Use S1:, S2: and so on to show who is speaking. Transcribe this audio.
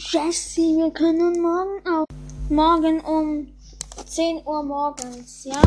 S1: Jesse, wir können morgen auch. Morgen um 10 Uhr morgens, ja?